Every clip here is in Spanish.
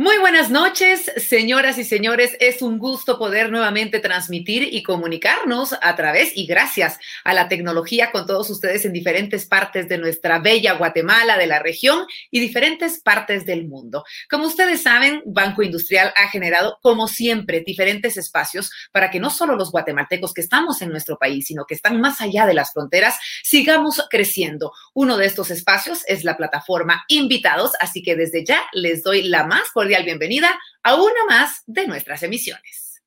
Muy buenas noches, señoras y señores. Es un gusto poder nuevamente transmitir y comunicarnos a través y gracias a la tecnología con todos ustedes en diferentes partes de nuestra bella Guatemala, de la región y diferentes partes del mundo. Como ustedes saben, Banco Industrial ha generado, como siempre, diferentes espacios para que no solo los guatemaltecos que estamos en nuestro país, sino que están más allá de las fronteras, sigamos creciendo. Uno de estos espacios es la plataforma Invitados, así que desde ya les doy la más cordial bienvenida a una más de nuestras emisiones.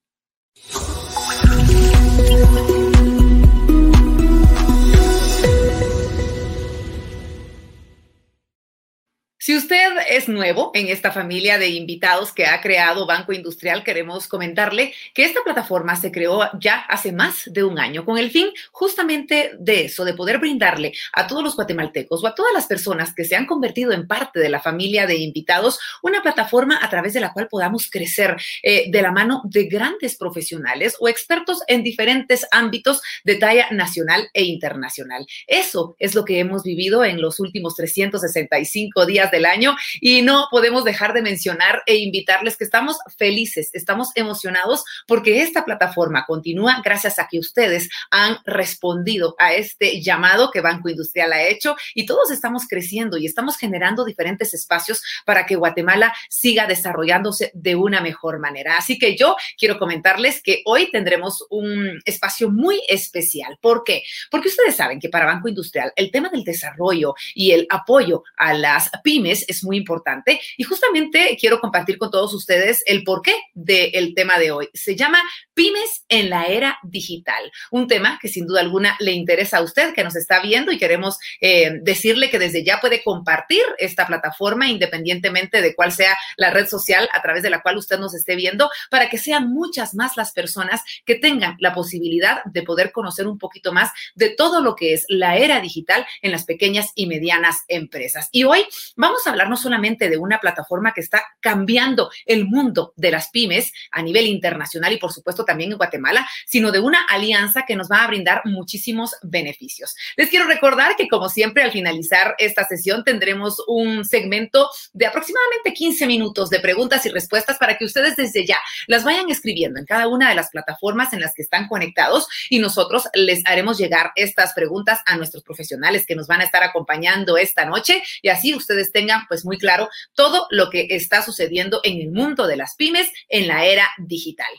Si usted es nuevo en esta familia de invitados que ha creado Banco Industrial, queremos comentarle que esta plataforma se creó ya hace más de un año con el fin justamente de eso, de poder brindarle a todos los guatemaltecos o a todas las personas que se han convertido en parte de la familia de invitados una plataforma a través de la cual podamos crecer eh, de la mano de grandes profesionales o expertos en diferentes ámbitos de talla nacional e internacional. Eso es lo que hemos vivido en los últimos 365 días del año y no podemos dejar de mencionar e invitarles que estamos felices, estamos emocionados porque esta plataforma continúa gracias a que ustedes han respondido a este llamado que Banco Industrial ha hecho y todos estamos creciendo y estamos generando diferentes espacios para que Guatemala siga desarrollándose de una mejor manera. Así que yo quiero comentarles que hoy tendremos un espacio muy especial. ¿Por qué? Porque ustedes saben que para Banco Industrial el tema del desarrollo y el apoyo a las pymes es muy importante y justamente quiero compartir con todos ustedes el porqué del tema de hoy. Se llama Pymes en la era digital, un tema que sin duda alguna le interesa a usted que nos está viendo y queremos eh, decirle que desde ya puede compartir esta plataforma independientemente de cuál sea la red social a través de la cual usted nos esté viendo para que sean muchas más las personas que tengan la posibilidad de poder conocer un poquito más de todo lo que es la era digital en las pequeñas y medianas empresas. Y hoy vamos vamos a hablar no solamente de una plataforma que está cambiando el mundo de las pymes a nivel internacional y por supuesto también en Guatemala, sino de una alianza que nos va a brindar muchísimos beneficios. Les quiero recordar que como siempre al finalizar esta sesión tendremos un segmento de aproximadamente 15 minutos de preguntas y respuestas para que ustedes desde ya las vayan escribiendo en cada una de las plataformas en las que están conectados y nosotros les haremos llegar estas preguntas a nuestros profesionales que nos van a estar acompañando esta noche y así ustedes tengan tengan pues muy claro todo lo que está sucediendo en el mundo de las pymes en la era digital.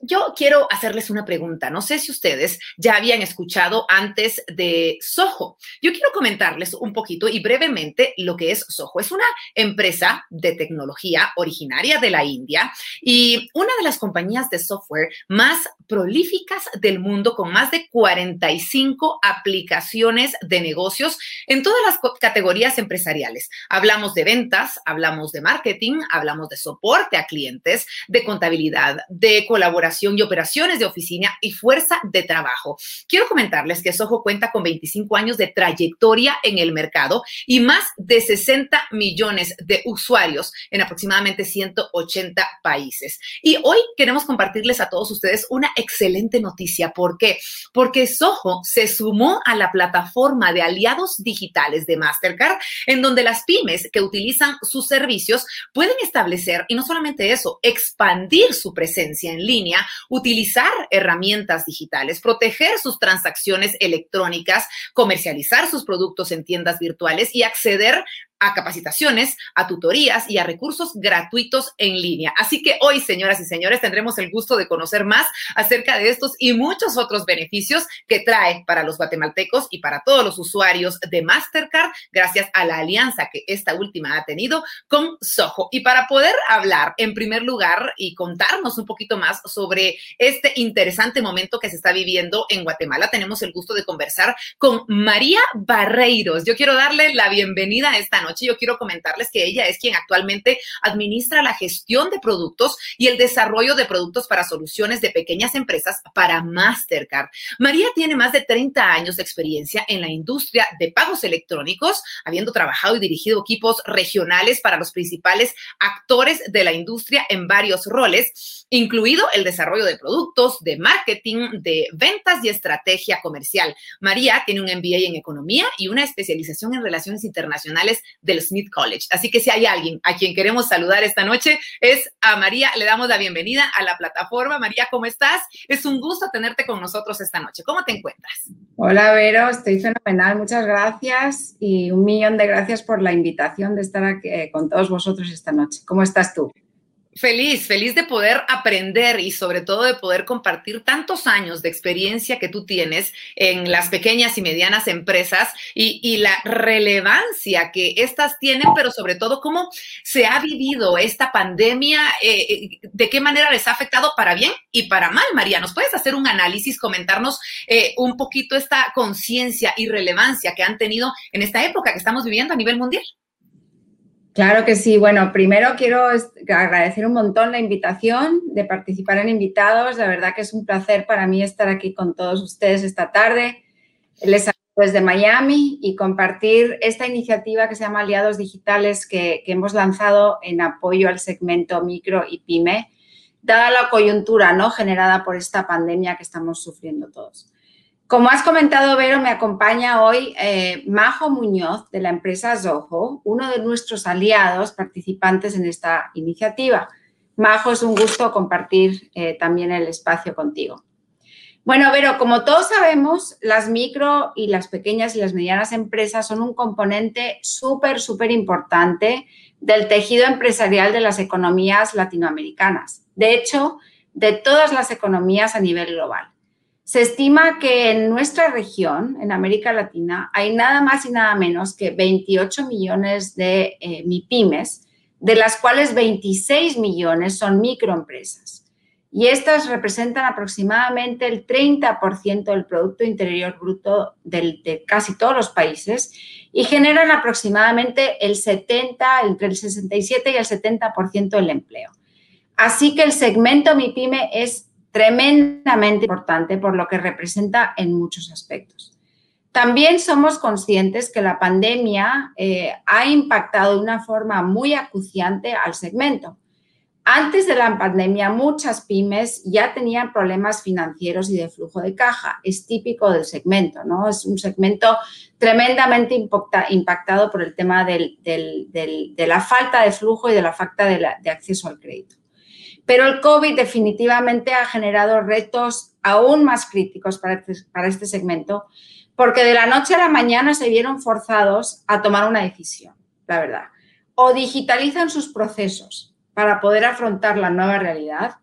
Yo quiero hacerles una pregunta. No sé si ustedes ya habían escuchado antes de Soho. Yo quiero comentarles un poquito y brevemente lo que es Soho. Es una empresa de tecnología originaria de la India y una de las compañías de software más prolíficas del mundo con más de 45 aplicaciones de negocios en todas las categorías empresariales. Hablamos de ventas, hablamos de marketing, hablamos de soporte a clientes, de contabilidad, de colaboración y operaciones de oficina y fuerza de trabajo. Quiero comentarles que Soho cuenta con 25 años de trayectoria en el mercado y más de 60 millones de usuarios en aproximadamente 180 países. Y hoy queremos compartirles a todos ustedes una excelente noticia. ¿Por qué? Porque Soho se sumó a la plataforma de aliados digitales de Mastercard, en donde las pymes que utilizan sus servicios pueden establecer, y no solamente eso, expandir su presencia en línea utilizar herramientas digitales, proteger sus transacciones electrónicas, comercializar sus productos en tiendas virtuales y acceder a capacitaciones, a tutorías y a recursos gratuitos en línea. Así que hoy, señoras y señores, tendremos el gusto de conocer más acerca de estos y muchos otros beneficios que trae para los guatemaltecos y para todos los usuarios de Mastercard gracias a la alianza que esta última ha tenido con Soho. Y para poder hablar en primer lugar y contarnos un poquito más sobre este interesante momento que se está viviendo en Guatemala, tenemos el gusto de conversar con María Barreiros. Yo quiero darle la bienvenida a esta noche, yo quiero comentarles que ella es quien actualmente administra la gestión de productos y el desarrollo de productos para soluciones de pequeñas empresas para Mastercard. María tiene más de 30 años de experiencia en la industria de pagos electrónicos, habiendo trabajado y dirigido equipos regionales para los principales actores de la industria en varios roles, incluido el desarrollo de productos, de marketing, de ventas y estrategia comercial. María tiene un MBA en economía y una especialización en relaciones internacionales del Smith College. Así que si hay alguien a quien queremos saludar esta noche, es a María. Le damos la bienvenida a la plataforma. María, ¿cómo estás? Es un gusto tenerte con nosotros esta noche. ¿Cómo te encuentras? Hola, Vero. Estoy fenomenal. Muchas gracias y un millón de gracias por la invitación de estar aquí eh, con todos vosotros esta noche. ¿Cómo estás tú? Feliz, feliz de poder aprender y sobre todo de poder compartir tantos años de experiencia que tú tienes en las pequeñas y medianas empresas y, la relevancia que estas tienen, pero sobre todo cómo se ha vivido esta pandemia, eh, eh, de qué manera les ha afectado para bien y para mal. María, ¿nos puedes hacer un análisis, comentarnos eh, un poquito esta conciencia y relevancia que han tenido en esta época que estamos viviendo a nivel mundial? Claro que sí. Bueno, primero quiero agradecer un montón la invitación de participar en invitados. La verdad que es un placer para mí estar aquí con todos ustedes esta tarde. Les saludo desde Miami y compartir esta iniciativa que se llama Aliados Digitales que, que hemos lanzado en apoyo al segmento micro y pyme, dada la coyuntura ¿no? generada por esta pandemia que estamos sufriendo todos. Como has comentado, Vero, me acompaña hoy eh, Majo Muñoz de la empresa Zoho, uno de nuestros aliados participantes en esta iniciativa. Majo, es un gusto compartir eh, también el espacio contigo. Bueno, Vero, como todos sabemos, las micro y las pequeñas y las medianas empresas son un componente súper, súper importante del tejido empresarial de las economías latinoamericanas. De hecho, de todas las economías a nivel global. Se estima que en nuestra región, en América Latina, hay nada más y nada menos que 28 millones de eh, MIPIMES, de las cuales 26 millones son microempresas. Y estas representan aproximadamente el 30% del Producto Interior Bruto de casi todos los países y generan aproximadamente el 70, entre el 67 y el 70% del empleo. Así que el segmento MIPYME es tremendamente importante por lo que representa en muchos aspectos. También somos conscientes que la pandemia eh, ha impactado de una forma muy acuciante al segmento. Antes de la pandemia, muchas pymes ya tenían problemas financieros y de flujo de caja. Es típico del segmento, ¿no? Es un segmento tremendamente impactado por el tema de la falta de flujo y de la falta de acceso al crédito. Pero el COVID definitivamente ha generado retos aún más críticos para este, para este segmento, porque de la noche a la mañana se vieron forzados a tomar una decisión, la verdad. O digitalizan sus procesos para poder afrontar la nueva realidad,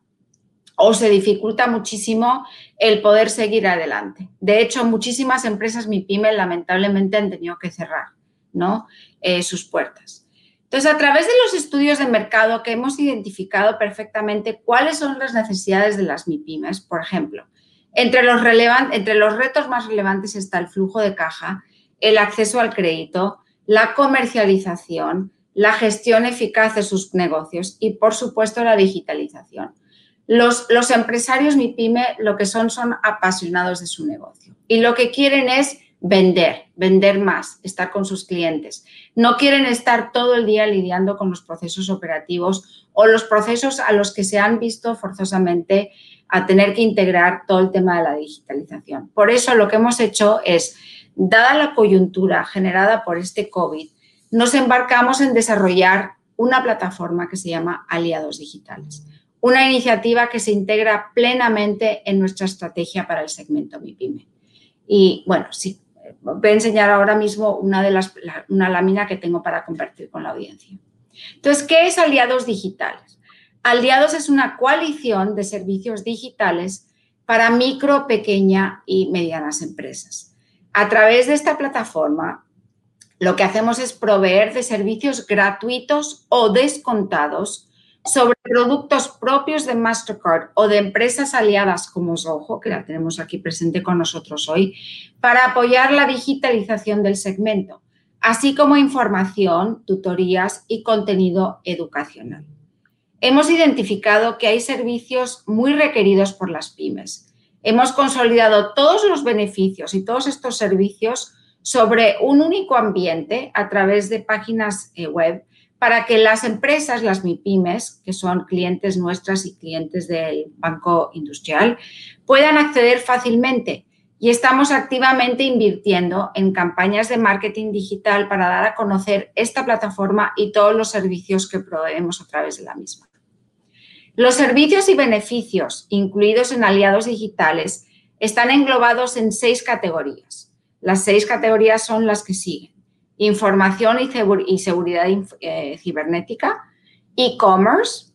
o se dificulta muchísimo el poder seguir adelante. De hecho, muchísimas empresas MIPYME lamentablemente han tenido que cerrar ¿no? Eh, sus puertas. Entonces, a través de los estudios de mercado que hemos identificado perfectamente cuáles son las necesidades de las MIPIMES, por ejemplo, entre los, entre los retos más relevantes está el flujo de caja, el acceso al crédito, la comercialización, la gestión eficaz de sus negocios y, por supuesto, la digitalización. Los, los, empresarios MIPYME lo que son son apasionados de su negocio y lo que quieren es vender, vender más, estar con sus clientes. No quieren estar todo el día lidiando con los procesos operativos o los procesos a los que se han visto forzosamente a tener que integrar todo el tema de la digitalización. Por eso lo que hemos hecho es, dada la coyuntura generada por este COVID, nos embarcamos en desarrollar una plataforma que se llama Aliados Digitales, una iniciativa que se integra plenamente en nuestra estrategia para el segmento MIPYME. Y bueno, sí, voy a enseñar ahora mismo una, de las, una lámina que tengo para compartir con la audiencia. Entonces, ¿qué es Aliados Digitales? Aliados es una coalición de servicios digitales para micro, pequeña y medianas empresas. A través de esta plataforma, lo que hacemos es proveer de servicios gratuitos o descontados sobre productos propios de Mastercard o de empresas aliadas como Zoho, que la tenemos aquí presente con nosotros hoy, para apoyar la digitalización del segmento, así como información, tutorías y contenido educacional. Hemos identificado que hay servicios muy requeridos por las pymes. Hemos consolidado todos los beneficios y todos estos servicios sobre un único ambiente a través de páginas eh, web para que las empresas, las MIPIMES, que son clientes nuestras y clientes del Banco Industrial, puedan acceder fácilmente. Y estamos activamente invirtiendo en campañas de marketing digital para dar a conocer esta plataforma y todos los servicios que proveemos a través de la misma. Los servicios y beneficios incluidos en aliados digitales están englobados en seis categorías. Las seis categorías son las que siguen información y, seguridad eh, cibernética, e-commerce,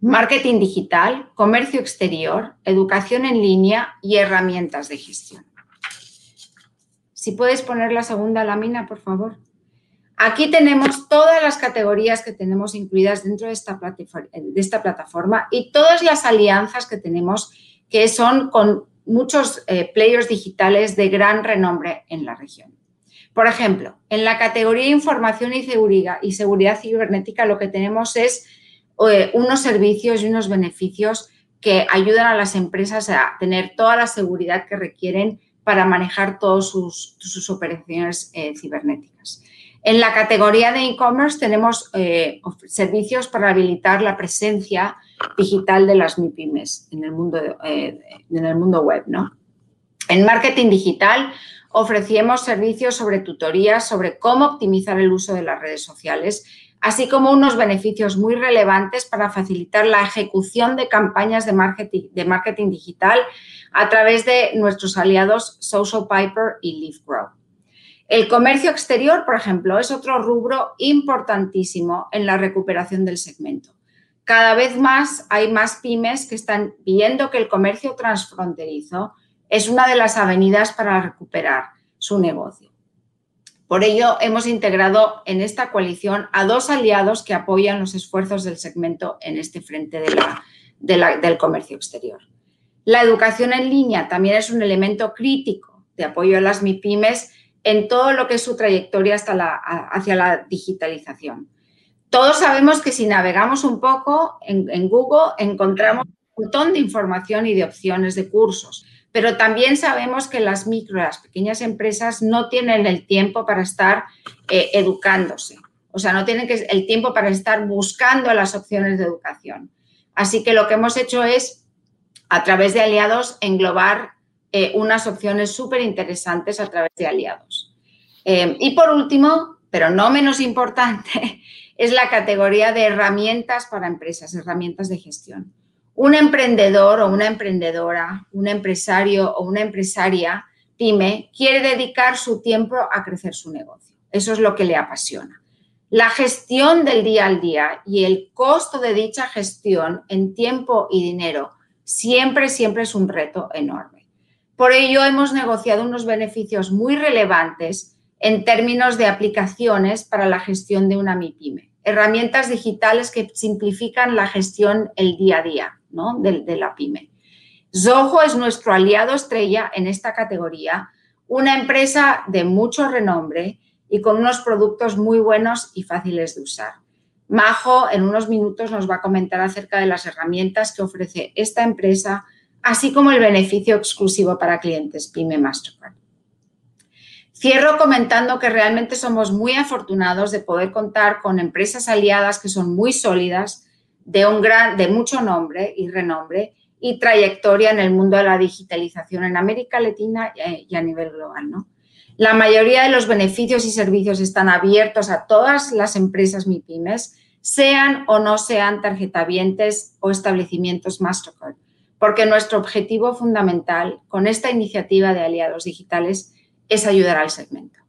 marketing digital, comercio exterior, educación en línea y herramientas de gestión. Si puedes poner la segunda lámina, por favor. Aquí tenemos todas las categorías que tenemos incluidas dentro de esta, plataforma y todas las alianzas que tenemos que son con muchos eh, players digitales de gran renombre en la región. Por ejemplo, en la categoría información y seguridad, y seguridad cibernética lo que tenemos es eh, unos servicios y unos beneficios que ayudan a las empresas a tener toda la seguridad que requieren para manejar todas sus, operaciones eh, cibernéticas. En la categoría de e-commerce tenemos eh, servicios para habilitar la presencia digital de las MIPIMES en el mundo, en el mundo web. ¿no? En marketing digital ofrecíamos servicios sobre tutorías sobre cómo optimizar el uso de las redes sociales, así como unos beneficios muy relevantes para facilitar la ejecución de campañas de marketing, de marketing digital a través de nuestros aliados Social Piper y LeafGrow. El comercio exterior, por ejemplo, es otro rubro importantísimo en la recuperación del segmento. Cada vez más hay más pymes que están viendo que el comercio transfronterizo es una de las avenidas para recuperar su negocio. Por ello, hemos integrado en esta coalición a dos aliados que apoyan los esfuerzos del segmento en este frente del comercio exterior. La educación en línea también es un elemento crítico de apoyo a las MIPIMES en todo lo que es su trayectoria hasta hacia la digitalización. Todos sabemos que si navegamos un poco en Google encontramos un montón de información y de opciones de cursos pero también sabemos que las micro, las pequeñas empresas no tienen el tiempo para estar eh, educándose, o sea, no tienen el tiempo para estar buscando las opciones de educación. Así que lo que hemos hecho es, a través de aliados, englobar eh, unas opciones súper interesantes a través de aliados. Eh, y por último, pero no menos importante, es la categoría de herramientas para empresas, herramientas de gestión un emprendedor o una emprendedora, un empresario o una empresaria pyme quiere dedicar su tiempo a crecer su negocio. Eso es lo que le apasiona. La gestión del día al día y el costo de dicha gestión en tiempo y dinero siempre, siempre es un reto enorme. Por ello, hemos negociado unos beneficios muy relevantes en términos de aplicaciones para la gestión de una MIPYME. Herramientas digitales que simplifican la gestión el día a día de, la pyme. Zoho es nuestro aliado estrella en esta categoría, una empresa de mucho renombre y con unos productos muy buenos y fáciles de usar. Majo en unos minutos nos va a comentar acerca de las herramientas que ofrece esta empresa, así como el beneficio exclusivo para clientes Pyme Mastercard. Cierro comentando que realmente somos muy afortunados de poder contar con empresas aliadas que son muy sólidas, de, un gran, de mucho nombre y renombre y trayectoria en el mundo de la digitalización en América Latina y a nivel global. ¿no? La mayoría de los beneficios y servicios están abiertos a todas las empresas MIPIMES, sean o no sean tarjetavientes o establecimientos Mastercard, porque nuestro objetivo fundamental con esta iniciativa de aliados digitales es ayudar al segmento.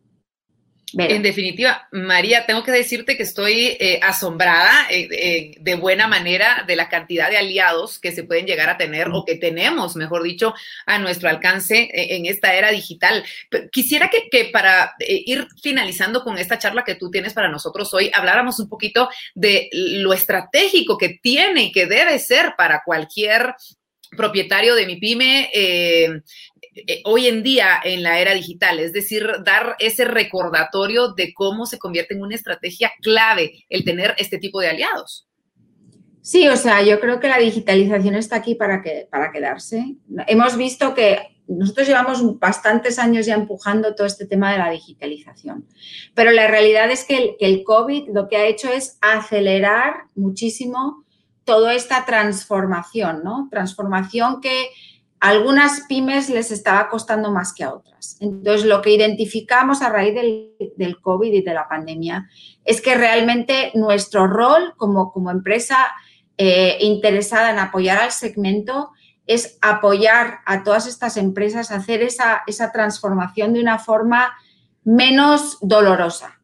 En definitiva, María, tengo que decirte que estoy eh, asombrada eh, eh, de buena manera de la cantidad de aliados que se pueden llegar a tener o que tenemos, mejor dicho, a nuestro alcance en esta era digital. quisiera que, para ir finalizando con esta charla que tú tienes para nosotros hoy, habláramos un poquito de lo estratégico que tiene y que debe ser para cualquier propietario de mi pyme hoy en día en la era digital, es decir, dar ese recordatorio de cómo se convierte en una estrategia clave el tener este tipo de aliados. Sí, o sea, yo creo que la digitalización está aquí para, que, para quedarse. Hemos visto que nosotros llevamos bastantes años ya empujando todo este tema de la digitalización, pero la realidad es que el, que el COVID lo que ha hecho es acelerar muchísimo toda esta transformación, ¿no? Transformación que algunas pymes les estaba costando más que a otras. Entonces, lo que identificamos a raíz del, COVID y de la pandemia es que realmente nuestro rol como, como empresa eh, interesada en apoyar al segmento es apoyar a todas estas empresas a hacer esa, esa transformación de una forma menos dolorosa.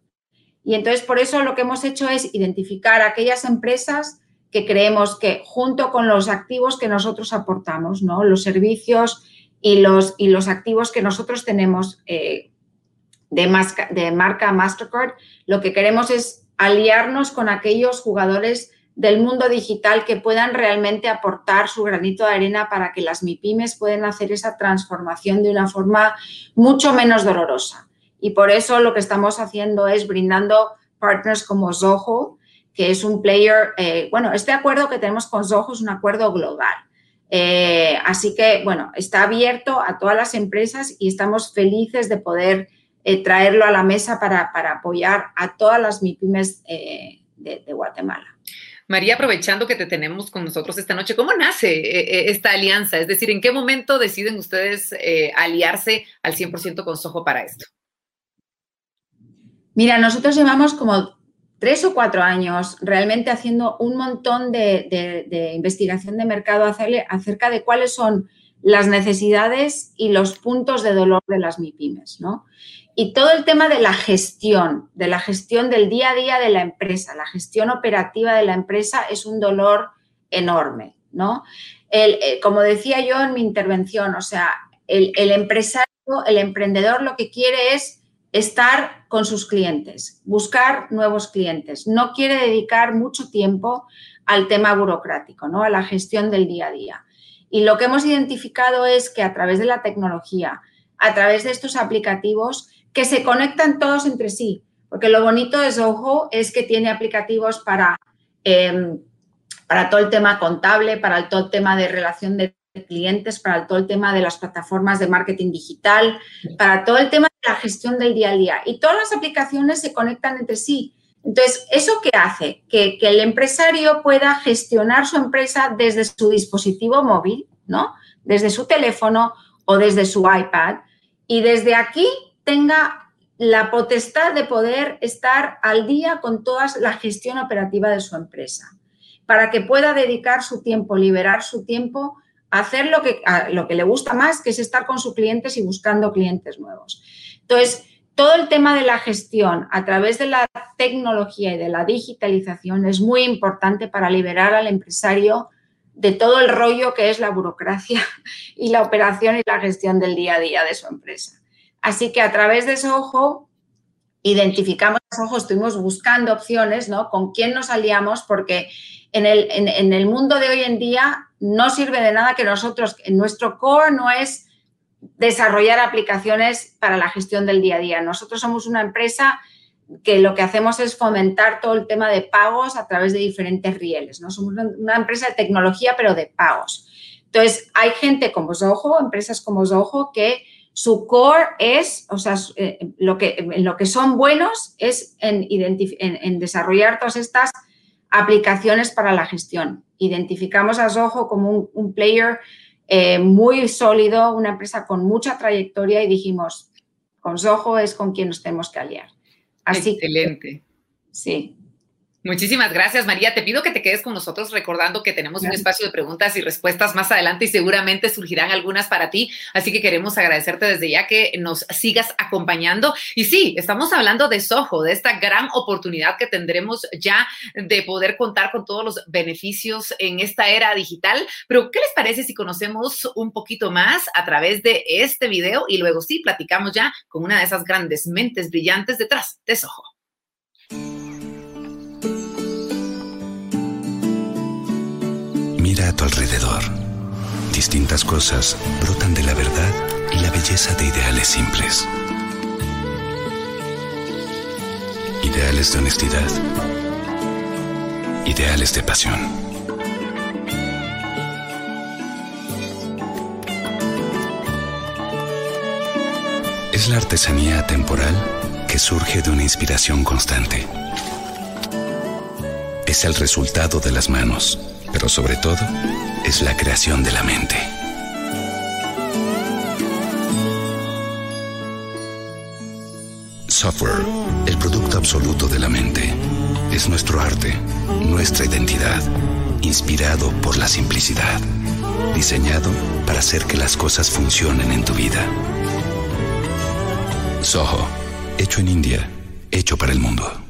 Y entonces, por eso lo que hemos hecho es identificar aquellas empresas que creemos que junto con los activos que nosotros aportamos, ¿no? los servicios y los, y los activos que nosotros tenemos eh, de, de marca Mastercard, lo que queremos es aliarnos con aquellos jugadores del mundo digital que puedan realmente aportar su granito de arena para que las MIPIMES puedan hacer esa transformación de una forma mucho menos dolorosa. Y por eso lo que estamos haciendo es brindando partners como Zoho, que es un player, eh, bueno, este acuerdo que tenemos con Zoho es un acuerdo global. Eh, así que, bueno, está abierto a todas las empresas y estamos felices de poder eh, traerlo a la mesa para, apoyar a todas las MIPIMES de, Guatemala. María, aprovechando que te tenemos con nosotros esta noche, ¿cómo nace esta alianza? Es decir, ¿en qué momento deciden ustedes aliarse al 100% con Soho para esto? Mira, nosotros llevamos como tres o cuatro años realmente haciendo un montón de, investigación de mercado acerca de cuáles son las necesidades y los puntos de dolor de las MIPIMES, ¿no? Y todo el tema de la gestión, de la gestión del día a día de la empresa, la gestión operativa de la empresa es un dolor enorme, ¿no? Eh, como decía yo en mi intervención, o sea, el, el empresario, el emprendedor lo que quiere es estar con sus clientes, buscar nuevos clientes. No quiere dedicar mucho tiempo al tema burocrático, ¿no? a la gestión del día a día. Y lo que hemos identificado es que a través de la tecnología, a través de estos aplicativos, que se conectan todos entre sí, porque lo bonito de Zoho es que tiene aplicativos para, em, para todo el tema contable, para todo el tema de relación de clientes, para todo el tema de las plataformas de marketing digital, para todo el tema de la gestión del día a día. Y todas las aplicaciones se conectan entre sí. Entonces, ¿eso qué hace? Que, el empresario pueda gestionar su empresa desde su dispositivo móvil, ¿no? Desde su teléfono o desde su iPad y desde aquí tenga la potestad de poder estar al día con toda la gestión operativa de su empresa, para que pueda dedicar su tiempo, liberar su tiempo hacer lo que, lo que le gusta más, que es estar con sus clientes y buscando clientes nuevos. Entonces, todo el tema de la gestión a través de la tecnología y de la digitalización es muy importante para liberar al empresario de todo el rollo que es la burocracia y la operación y la gestión del día a día de su empresa. Así que a través de ese ojo, identificamos ese ojo, estuvimos buscando opciones, ¿no? Con quién nos aliamos, porque en el, en el mundo de hoy en día no sirve de nada que nosotros, en nuestro core no es desarrollar aplicaciones para la gestión del día a día. Nosotros somos una empresa que lo que hacemos es fomentar todo el tema de pagos a través de diferentes rieles. ¿no? Somos una empresa de tecnología, pero de pagos. Entonces, hay gente como Zoho, empresas como Zoho, que su core es, o sea, eh, lo que, lo que son buenos es en, en desarrollar todas estas aplicaciones para la gestión. Identificamos a Zoho como un, player eh, muy sólido, una empresa con mucha trayectoria y dijimos, con Zoho es con quien nos tenemos que aliar. Así Excelente. sí. Muchísimas gracias, María. Te pido que te quedes con nosotros recordando que tenemos un espacio de preguntas y respuestas más adelante y seguramente surgirán algunas para ti. Así que queremos agradecerte desde ya que nos sigas acompañando. Y sí, estamos hablando de Soho, de esta gran oportunidad que tendremos ya de poder contar con todos los beneficios en esta era digital. Pero, ¿qué les parece si conocemos un poquito más a través de este video y luego sí platicamos ya con una de esas grandes mentes brillantes detrás de Soho? Mira a tu alrededor. Distintas cosas brotan de la verdad y la belleza de ideales simples. Ideales de honestidad. Ideales de pasión. Es la artesanía temporal que surge de una inspiración constante. Es el resultado de las manos, pero sobre todo es la creación de la mente. Software, el producto absoluto de la mente. Es nuestro arte, nuestra identidad, inspirado por la simplicidad, diseñado para hacer que las cosas funcionen en tu vida. Soho, hecho en India, hecho para el mundo.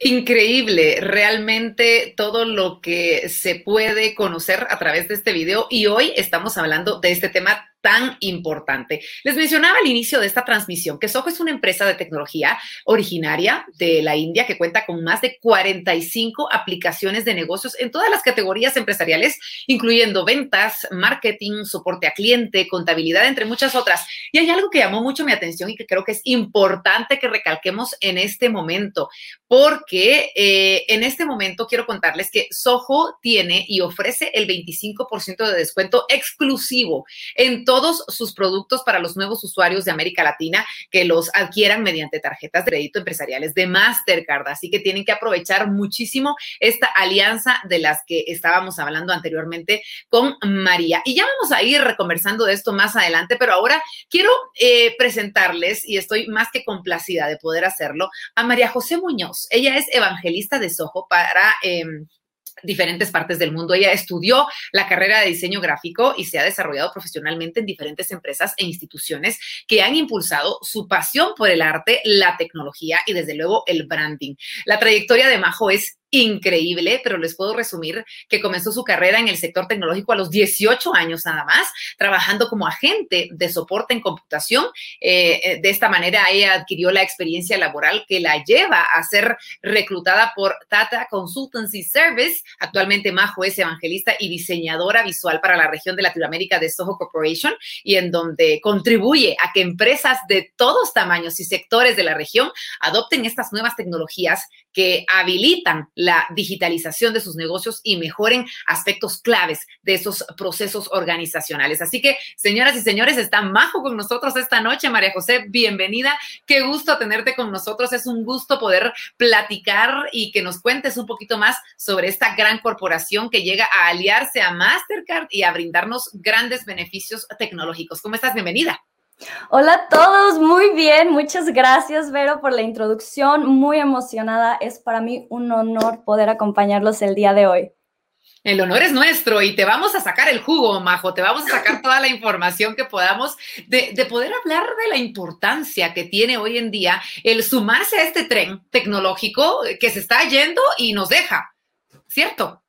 Increíble, realmente todo lo que se puede conocer a través de este video y hoy estamos hablando de este tema tan importante. Les mencionaba al inicio de esta transmisión que Soho es una empresa de tecnología originaria de la India que cuenta con más de 45 aplicaciones de negocios en todas las categorías empresariales, incluyendo ventas, marketing, soporte a cliente, contabilidad, entre muchas otras. Y hay algo que llamó mucho mi atención y que creo que es importante que recalquemos en este momento, porque eh, en este momento quiero contarles que Soho tiene y ofrece el 25% de descuento exclusivo en todos sus productos para los nuevos usuarios de América Latina que los adquieran mediante tarjetas de crédito empresariales de Mastercard. Así que tienen que aprovechar muchísimo esta alianza de las que estábamos hablando anteriormente con María. Y ya vamos a ir conversando de esto más adelante, pero ahora quiero eh, presentarles, y estoy más que complacida de poder hacerlo, a María José Muñoz. Ella es evangelista de Soho para... Em, diferentes partes del mundo. Ella estudió la carrera de diseño gráfico y se ha desarrollado profesionalmente en diferentes empresas e instituciones que han impulsado su pasión por el arte, la tecnología y desde luego el branding. La trayectoria de Majo es increíble, pero les puedo resumir que comenzó su carrera en el sector tecnológico a los 18 años nada más, trabajando como agente de soporte en computación. Eh, eh, de esta manera, ella adquirió la experiencia laboral que la lleva a ser reclutada por Tata Consultancy Service. Actualmente, Majo es evangelista y diseñadora visual para la región de Latinoamérica de Soho Corporation y en donde contribuye a que empresas de todos tamaños y sectores de la región adopten estas nuevas tecnologías que habilitan la digitalización de sus negocios y mejoren aspectos claves de esos procesos organizacionales. Así que, señoras y señores, está Majo con nosotros esta noche. María José, bienvenida. Qué gusto tenerte con nosotros. Es un gusto poder platicar y que nos cuentes un poquito más sobre esta gran corporación que llega a aliarse a Mastercard y a brindarnos grandes beneficios tecnológicos. ¿Cómo estás? Bienvenida. Hola a todos, muy bien, muchas gracias Vero por la introducción, muy emocionada, es para mí un honor poder acompañarlos el día de hoy. El honor es nuestro y te vamos a sacar el jugo, Majo, te vamos a sacar toda la información que podamos de, de, poder hablar de la importancia que tiene hoy en día el sumarse a este tren tecnológico que se está yendo y nos deja, ¿cierto?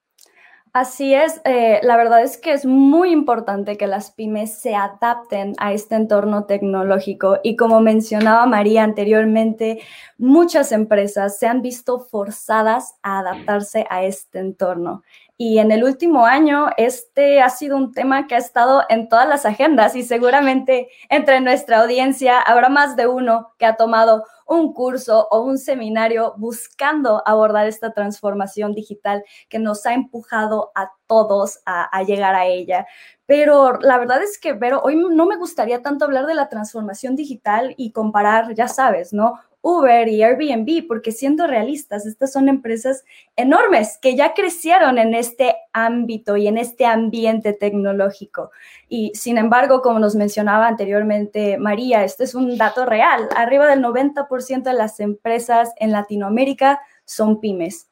Así es, eh, la verdad es que es muy importante que las pymes se adapten a este entorno tecnológico y como mencionaba María anteriormente, muchas empresas se han visto forzadas a adaptarse a este entorno. Y en el último año, este ha sido un tema que ha estado en todas las agendas y seguramente entre nuestra audiencia habrá más de uno que ha tomado un curso o un seminario buscando abordar esta transformación digital que nos ha empujado a todos a, llegar a ella. Pero la verdad es que, pero hoy no me gustaría tanto hablar de la transformación digital y comparar, ya sabes, ¿no? Uber y Airbnb, porque siendo realistas, estas son empresas enormes que ya crecieron en este ámbito y en este ambiente tecnológico. Y sin embargo, como nos mencionaba anteriormente María, este es un dato real. Arriba del 90% de las empresas en Latinoamérica son pymes.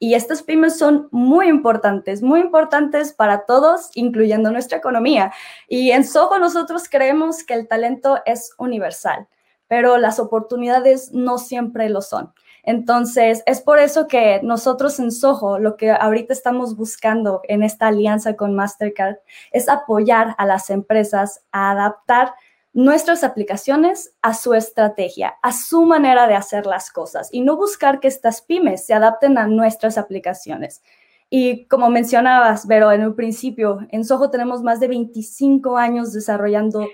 Y estas pymes son muy importantes, muy importantes para todos, incluyendo nuestra economía. Y en Soho nosotros creemos que el talento es universal pero las oportunidades no siempre lo son. Entonces, es por eso que nosotros en Soho, lo que ahorita estamos buscando en esta alianza con Mastercard es apoyar a las empresas a adaptar nuestras aplicaciones a su estrategia, a su manera de hacer las cosas y no buscar que estas pymes se adapten a nuestras aplicaciones. Y como mencionabas, Vero, en un principio, en Soho tenemos más de 25 años desarrollando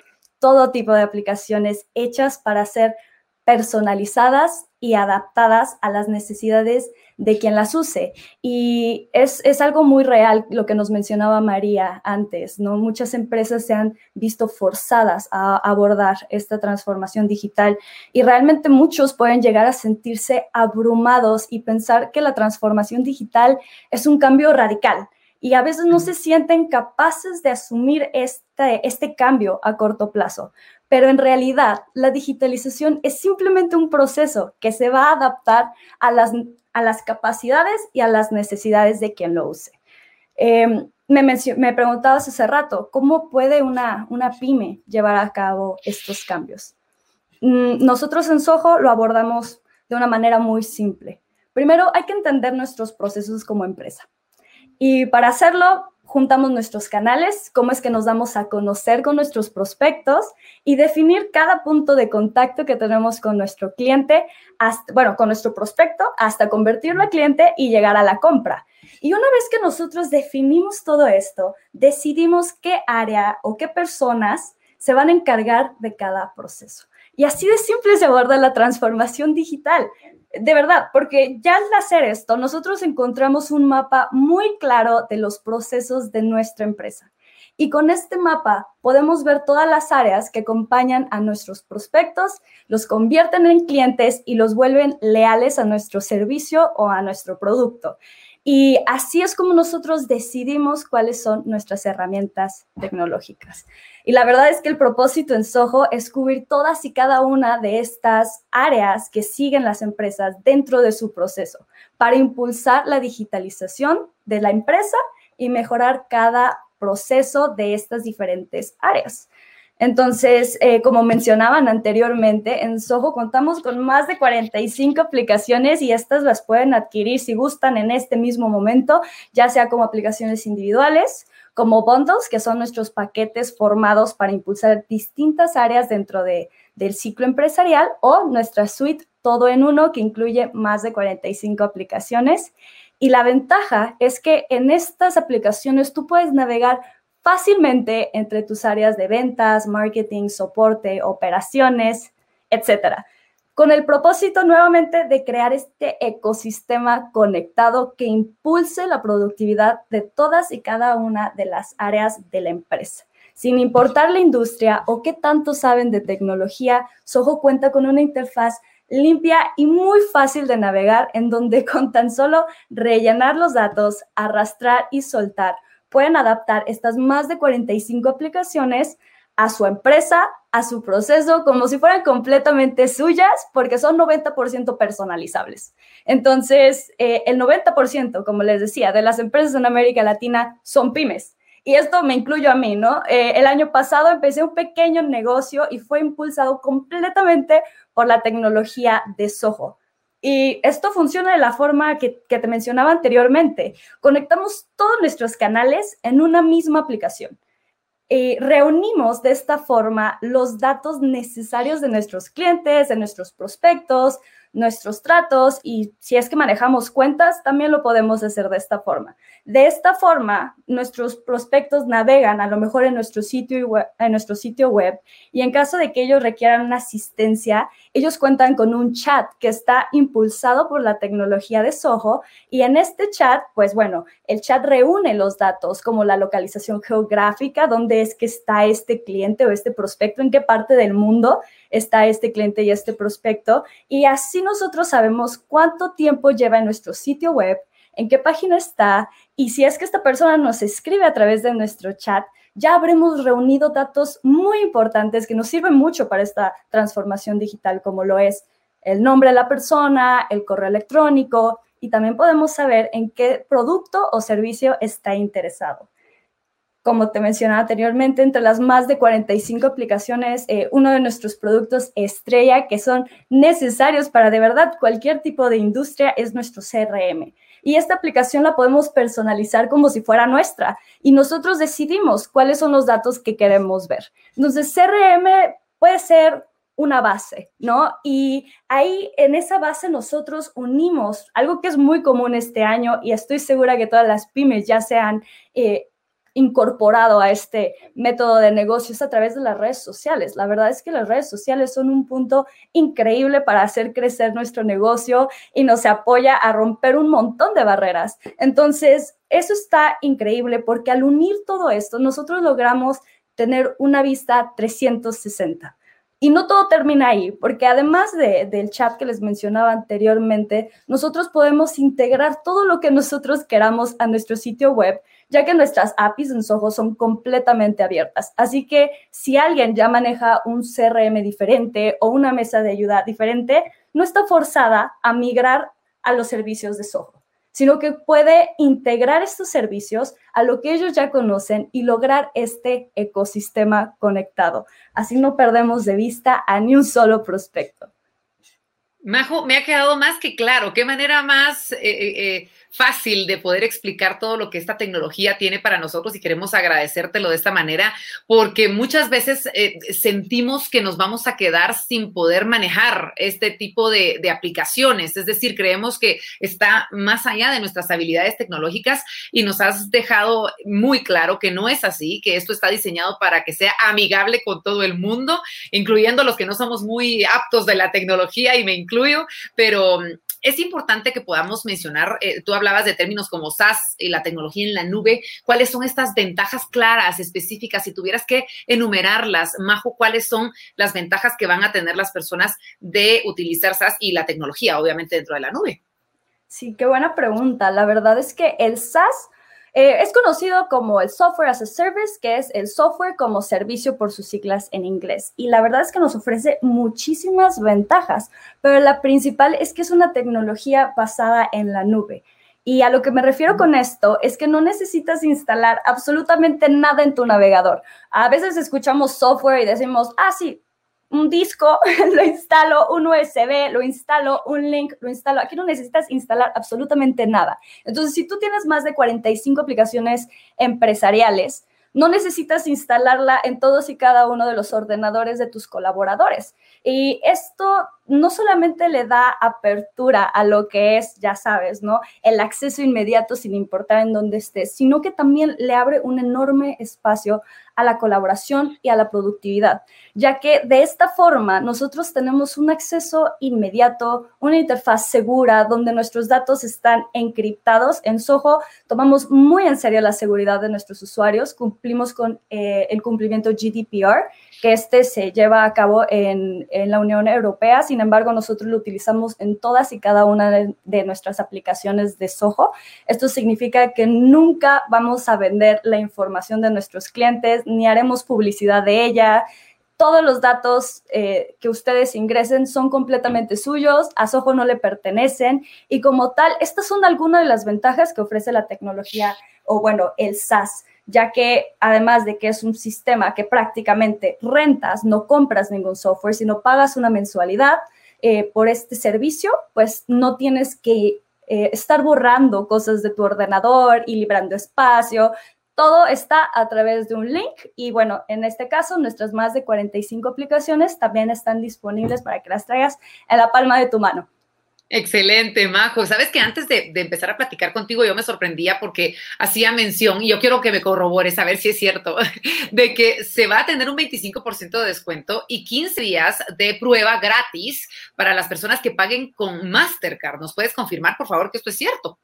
todo tipo de aplicaciones hechas para ser personalizadas y adaptadas a las necesidades de quien las use. Y es, algo muy real lo que nos mencionaba María antes, ¿no? Muchas empresas se han visto forzadas a abordar esta transformación digital y realmente muchos pueden llegar a sentirse abrumados y pensar que la transformación digital es un cambio radical y a veces no se sienten capaces de asumir este, este cambio a corto plazo pero en realidad la digitalización es simplemente un proceso que se va a adaptar a las, a las capacidades y a las necesidades de quien lo use. Em, me, me preguntabas hace rato, ¿cómo puede una, una pyme llevar a cabo estos cambios? Mm, nosotros en Soho lo abordamos de una manera muy simple. Primero, hay que entender nuestros procesos como empresa. Y para hacerlo, juntamos nuestros canales, cómo es que nos damos a conocer con nuestros prospectos y definir cada punto de contacto que tenemos con nuestro cliente, hasta, bueno, con nuestro prospecto, hasta convertirlo a cliente y llegar a la compra. Y una vez que nosotros definimos todo esto, decidimos qué área o qué personas se van a encargar de cada proceso. Y así de simple se aborda la transformación digital de verdad, porque ya al hacer esto, nosotros encontramos un mapa muy claro de los procesos de nuestra empresa. Y con este mapa podemos ver todas las áreas que acompañan a nuestros prospectos, los convierten en clientes y los vuelven leales a nuestro servicio o a nuestro producto. Y así es como nosotros decidimos cuáles son nuestras herramientas tecnológicas. Y la verdad es que el propósito en Soho es cubrir todas y cada una de estas áreas que siguen las empresas dentro de su proceso para impulsar la digitalización de la empresa y mejorar cada proceso de estas diferentes áreas. Entonces, eh, como mencionaban anteriormente, en Soho contamos con más de 45 aplicaciones y estas las pueden adquirir si gustan en este mismo momento, ya sea como aplicaciones individuales, como bundles, que son nuestros paquetes formados para impulsar distintas áreas dentro de, del ciclo empresarial, o nuestra suite todo en uno, que incluye más de 45 aplicaciones. Y la ventaja es que en estas aplicaciones tú puedes navegar fácilmente entre tus áreas de ventas, marketing, soporte, operaciones, etcétera, con el propósito nuevamente de crear este ecosistema conectado que impulse la productividad de todas y cada una de las áreas de la empresa. Sin importar la industria o qué tanto saben de tecnología, Soho cuenta con una interfaz limpia y muy fácil de navegar en donde con tan solo rellenar los datos, arrastrar y soltar pueden adaptar estas más de 45 aplicaciones a su empresa, a su proceso, como si fueran completamente suyas, porque son 90% personalizables. Entonces, eh, el 90%, como les decía, de las empresas en América Latina son pymes. Y esto me incluyo a mí, ¿no? Eh, el año pasado empecé un pequeño negocio y fue impulsado completamente por la tecnología de Soho. Y esto funciona de la forma que, te mencionaba anteriormente. Conectamos todos nuestros canales en una misma aplicación. Y reunimos de esta forma los datos necesarios de nuestros clientes, de nuestros prospectos, nuestros tratos y si es que manejamos cuentas, también lo podemos hacer de esta forma. De esta forma, nuestros prospectos navegan a lo mejor en nuestro sitio web, en nuestro sitio web y en caso de que ellos requieran una asistencia, ellos cuentan con un chat que está impulsado por la tecnología de Soho y en este chat, pues bueno, el chat reúne los datos como la localización geográfica, dónde es que está este cliente o este prospecto, en qué parte del mundo está este cliente y este prospecto. Y así nosotros sabemos cuánto tiempo lleva en nuestro sitio web, en qué página está y si es que esta persona nos escribe a través de nuestro chat, ya habremos reunido datos muy importantes que nos sirven mucho para esta transformación digital, como lo es el nombre de la persona, el correo electrónico y también podemos saber en qué producto o servicio está interesado como te mencionaba anteriormente, entre las más de 45 aplicaciones, eh, uno de nuestros productos estrella que son necesarios para de verdad cualquier tipo de industria es nuestro CRM. Y esta aplicación la podemos personalizar como si fuera nuestra y nosotros decidimos cuáles son los datos que queremos ver. Entonces, CRM puede ser una base, ¿no? Y ahí en esa base nosotros unimos algo que es muy común este año y estoy segura que todas las pymes ya se han eh, incorporado a este método de negocios a través de las redes sociales. La verdad es que las redes sociales son un punto increíble para hacer crecer nuestro negocio y nos apoya a romper un montón de barreras. Entonces, eso está increíble porque al unir todo esto, nosotros logramos tener una vista 360. Y no todo termina ahí, porque además del chat que les mencionaba anteriormente, nosotros podemos integrar todo lo que nosotros queramos a nuestro sitio web, ya que nuestras APIs en Soho son completamente abiertas. Así que si alguien ya maneja un CRM diferente o una mesa de ayuda diferente, no está forzada a migrar a los servicios de Soho sino que puede integrar estos servicios a lo que ellos ya conocen y lograr este ecosistema conectado. Así no perdemos de vista a ni un solo prospecto. Majo, me ha quedado más que claro. Qué manera más eh, eh, eh, fácil de poder explicar todo lo que esta tecnología tiene para nosotros y queremos agradecértelo de esta manera porque muchas veces sentimos que nos vamos a quedar sin poder manejar este tipo de, de, aplicaciones. Es decir, creemos que está más allá de nuestras habilidades tecnológicas y nos has dejado muy claro que no es así, que esto está diseñado para que sea amigable con todo el mundo, incluyendo los que no somos muy aptos de la tecnología y me incluyo, pero es importante que podamos mencionar, eh, tú hablabas de términos como SaaS y la tecnología en la nube, ¿cuáles son estas ventajas claras, específicas? Si tuvieras que enumerarlas, Majo, ¿cuáles son las ventajas que van a tener las personas de utilizar SaaS y la tecnología, obviamente, dentro de la nube? Sí, qué buena pregunta. La verdad es que el SaaS eh, es conocido como el Software as a Service, que es el software como servicio por sus siglas en inglés. Y la verdad es que nos ofrece muchísimas ventajas, pero la principal es que es una tecnología basada en la nube. Y a lo que me refiero con esto es que no necesitas instalar absolutamente nada en tu navegador. A veces escuchamos software y decimos, ah, sí, un disco, lo instalo, un USB, lo instalo, un link, lo instalo. Aquí no necesitas instalar absolutamente nada. Entonces, si tú tienes más de 45 aplicaciones empresariales, no necesitas instalarla en todos y cada uno de los ordenadores de tus colaboradores. Y esto no solamente le da apertura a lo que es, ya sabes, ¿no? El acceso inmediato sin importar en dónde estés, sino que también le abre un enorme espacio a la colaboración y a la productividad, ya que de esta forma nosotros tenemos un acceso inmediato, una interfaz segura donde nuestros datos están encriptados. En Soho tomamos muy en serio la seguridad de nuestros usuarios, cumplimos con eh, el cumplimiento GDPR, que este se lleva a cabo en, en la Unión Europea. Sin embargo, nosotros lo utilizamos en todas y cada una de, nuestras aplicaciones de Soho. Esto significa que nunca vamos a vender la información de nuestros clientes ni haremos publicidad de ella. Todos los datos eh, que ustedes ingresen son completamente suyos, a Soho no le pertenecen y como tal, estas son algunas de las ventajas que ofrece la tecnología o bueno, el SaaS ya que además de que es un sistema que prácticamente rentas, no compras ningún software, sino pagas una mensualidad eh, por este servicio, pues no tienes que eh, estar borrando cosas de tu ordenador y librando espacio. Todo está a través de un link y bueno, en este caso nuestras más de 45 aplicaciones también están disponibles para que las traigas en la palma de tu mano. Excelente, Majo. Sabes que antes de, empezar a platicar contigo, yo me sorprendía porque hacía mención, y yo quiero que me corrobores, a ver si es cierto, de que se va a tener un 25% de descuento y 15 días de prueba gratis para las personas que paguen con Mastercard. ¿Nos puedes confirmar, por favor, que esto es cierto?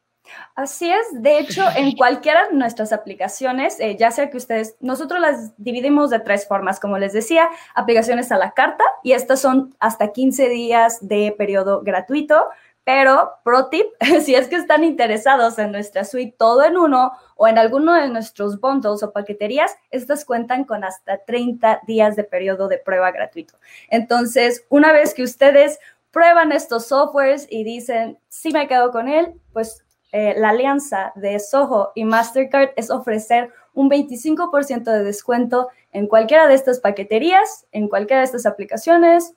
Así es, de hecho, en cualquiera de nuestras aplicaciones, eh, ya sea que ustedes, nosotros las dividimos de tres formas, como les decía, aplicaciones a la carta, y estas son hasta 15 días de periodo gratuito, pero pro tip, si es que están interesados en nuestra suite todo en uno o en alguno de nuestros bundles o paqueterías, estas cuentan con hasta 30 días de periodo de prueba gratuito. Entonces, una vez que ustedes prueban estos softwares y dicen, sí me quedo con él, pues eh, la alianza de Soho y Mastercard es ofrecer un 25% de descuento en cualquiera de estas paqueterías, en cualquiera de estas aplicaciones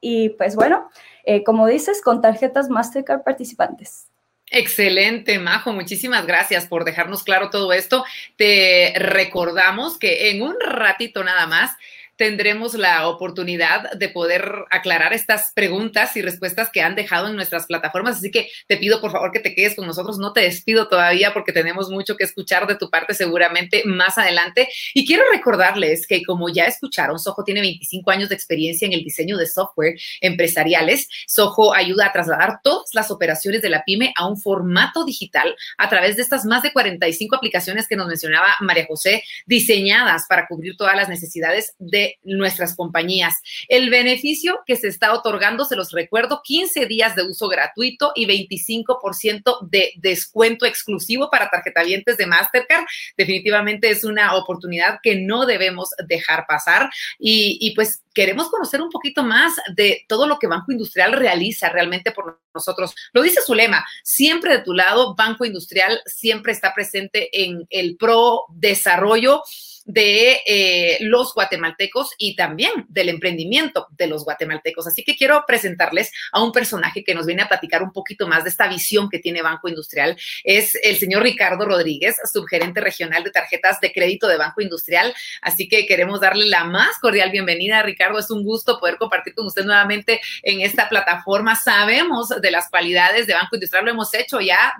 y pues bueno, eh, como dices, con tarjetas Mastercard participantes. Excelente, Majo. Muchísimas gracias por dejarnos claro todo esto. Te recordamos que en un ratito nada más tendremos la oportunidad de poder aclarar estas preguntas y respuestas que han dejado en nuestras plataformas. Así que te pido por favor que te quedes con nosotros. No te despido todavía porque tenemos mucho que escuchar de tu parte seguramente más adelante. Y quiero recordarles que como ya escucharon, Soho tiene 25 años de experiencia en el diseño de software empresariales. Soho ayuda a trasladar todas las operaciones de la pyme a un formato digital a través de estas más de 45 aplicaciones que nos mencionaba María José, diseñadas para cubrir todas las necesidades de nuestras compañías. El beneficio que se está otorgando, se los recuerdo, 15 días de uso gratuito y 25% de descuento exclusivo para tarjetavientes de Mastercard. Definitivamente es una oportunidad que no debemos dejar pasar y, y pues queremos conocer un poquito más de todo lo que Banco Industrial realiza realmente por nosotros. Lo dice su lema, siempre de tu lado, Banco Industrial siempre está presente en el pro desarrollo de eh, los guatemaltecos y también del emprendimiento de los guatemaltecos. Así que quiero presentarles a un personaje que nos viene a platicar un poquito más de esta visión que tiene Banco Industrial. Es el señor Ricardo Rodríguez, subgerente regional de tarjetas de crédito de Banco Industrial. Así que queremos darle la más cordial bienvenida, Ricardo. Es un gusto poder compartir con usted nuevamente en esta plataforma. Sabemos de las cualidades de Banco Industrial, lo hemos hecho ya